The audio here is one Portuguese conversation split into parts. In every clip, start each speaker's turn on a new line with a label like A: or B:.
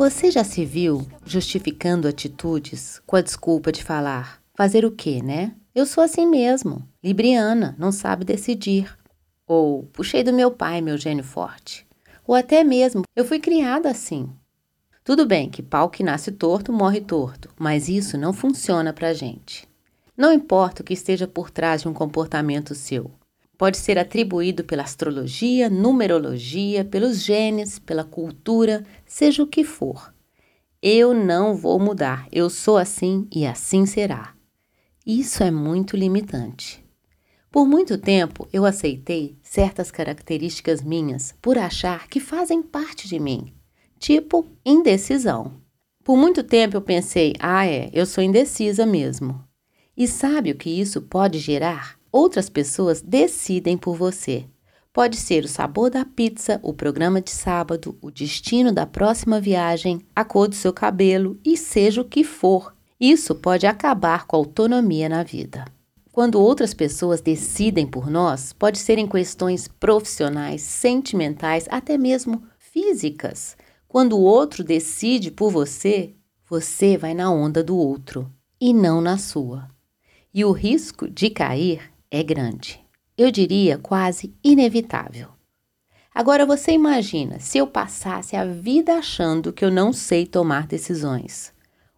A: Você já se viu justificando atitudes com a desculpa de falar: fazer o quê, né? Eu sou assim mesmo, libriana, não sabe decidir. Ou puxei do meu pai meu gênio forte. Ou até mesmo, eu fui criada assim. Tudo bem que pau que nasce torto morre torto, mas isso não funciona pra gente. Não importa o que esteja por trás de um comportamento seu. Pode ser atribuído pela astrologia, numerologia, pelos genes, pela cultura, seja o que for. Eu não vou mudar, eu sou assim e assim será. Isso é muito limitante. Por muito tempo eu aceitei certas características minhas por achar que fazem parte de mim, tipo indecisão. Por muito tempo eu pensei, ah, é, eu sou indecisa mesmo. E sabe o que isso pode gerar? Outras pessoas decidem por você. Pode ser o sabor da pizza, o programa de sábado, o destino da próxima viagem, a cor do seu cabelo e seja o que for. Isso pode acabar com a autonomia na vida. Quando outras pessoas decidem por nós, pode ser em questões profissionais, sentimentais, até mesmo físicas. Quando o outro decide por você, você vai na onda do outro e não na sua. E o risco de cair é grande. Eu diria quase inevitável. Agora você imagina se eu passasse a vida achando que eu não sei tomar decisões.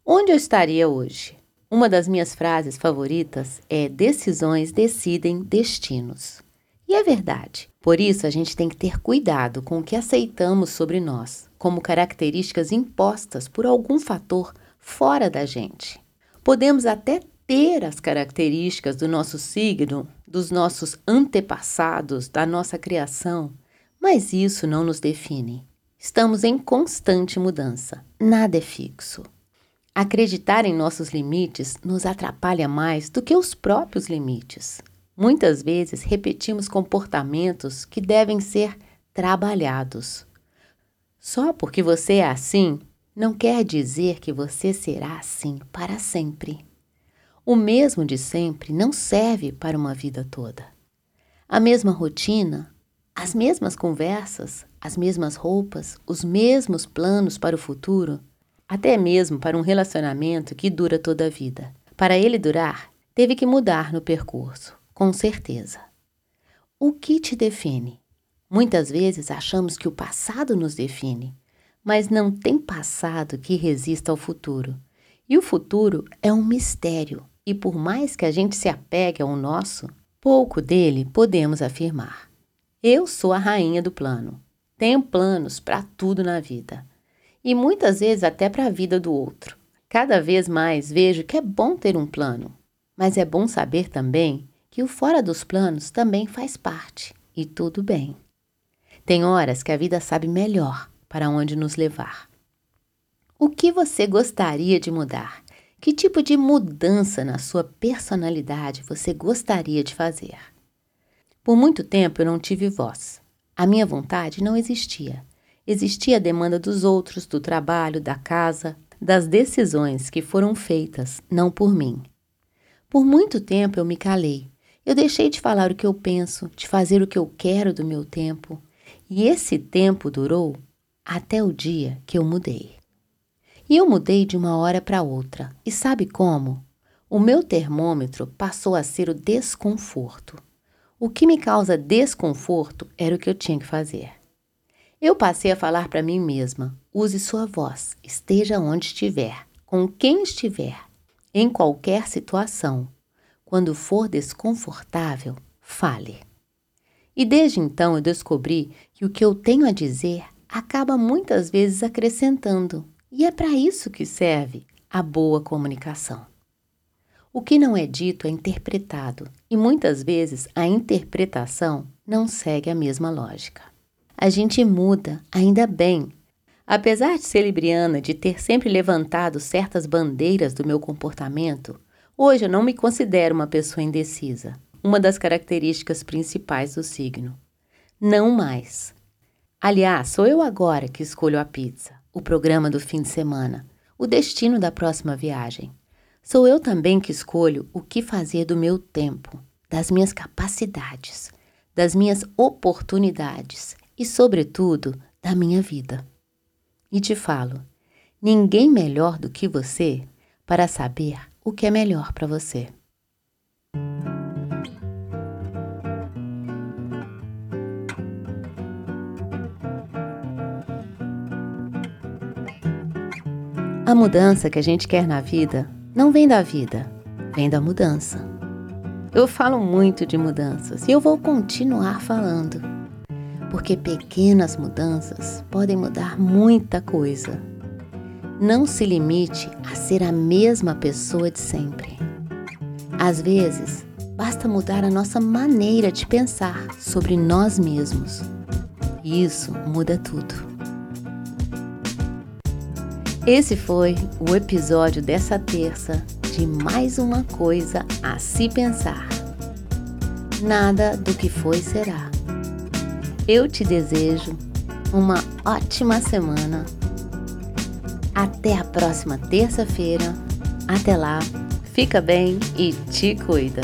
A: Onde eu estaria hoje? Uma das minhas frases favoritas é: decisões decidem destinos. E é verdade. Por isso, a gente tem que ter cuidado com o que aceitamos sobre nós, como características impostas por algum fator fora da gente. Podemos até ter as características do nosso signo, dos nossos antepassados, da nossa criação, mas isso não nos define. Estamos em constante mudança, nada é fixo. Acreditar em nossos limites nos atrapalha mais do que os próprios limites. Muitas vezes repetimos comportamentos que devem ser trabalhados. Só porque você é assim, não quer dizer que você será assim para sempre. O mesmo de sempre não serve para uma vida toda. A mesma rotina, as mesmas conversas, as mesmas roupas, os mesmos planos para o futuro, até mesmo para um relacionamento que dura toda a vida. Para ele durar, teve que mudar no percurso, com certeza. O que te define? Muitas vezes achamos que o passado nos define, mas não tem passado que resista ao futuro. E o futuro é um mistério e por mais que a gente se apegue ao nosso, pouco dele podemos afirmar. Eu sou a rainha do plano. Tenho planos para tudo na vida. E muitas vezes até para a vida do outro. Cada vez mais vejo que é bom ter um plano, mas é bom saber também que o fora dos planos também faz parte e tudo bem. Tem horas que a vida sabe melhor para onde nos levar. O que você gostaria de mudar? Que tipo de mudança na sua personalidade você gostaria de fazer? Por muito tempo eu não tive voz. A minha vontade não existia. Existia a demanda dos outros, do trabalho, da casa, das decisões que foram feitas, não por mim. Por muito tempo eu me calei. Eu deixei de falar o que eu penso, de fazer o que eu quero do meu tempo. E esse tempo durou até o dia que eu mudei. E eu mudei de uma hora para outra. E sabe como? O meu termômetro passou a ser o desconforto. O que me causa desconforto era o que eu tinha que fazer. Eu passei a falar para mim mesma: use sua voz, esteja onde estiver, com quem estiver, em qualquer situação. Quando for desconfortável, fale. E desde então eu descobri que o que eu tenho a dizer acaba muitas vezes acrescentando e é para isso que serve a boa comunicação. O que não é dito é interpretado, e muitas vezes a interpretação não segue a mesma lógica. A gente muda, ainda bem. Apesar de ser libriana, de ter sempre levantado certas bandeiras do meu comportamento, hoje eu não me considero uma pessoa indecisa, uma das características principais do signo. Não mais. Aliás, sou eu agora que escolho a pizza, o programa do fim de semana, o destino da próxima viagem. Sou eu também que escolho o que fazer do meu tempo, das minhas capacidades, das minhas oportunidades e, sobretudo, da minha vida. E te falo, ninguém melhor do que você para saber o que é melhor para você. A mudança que a gente quer na vida não vem da vida, vem da mudança. Eu falo muito de mudanças e eu vou continuar falando, porque pequenas mudanças podem mudar muita coisa. Não se limite a ser a mesma pessoa de sempre. Às vezes, basta mudar a nossa maneira de pensar sobre nós mesmos. E isso muda tudo. Esse foi o episódio dessa terça de mais uma coisa a se pensar. Nada do que foi será. Eu te desejo uma ótima semana. Até a próxima terça-feira. Até lá, fica bem e te cuida.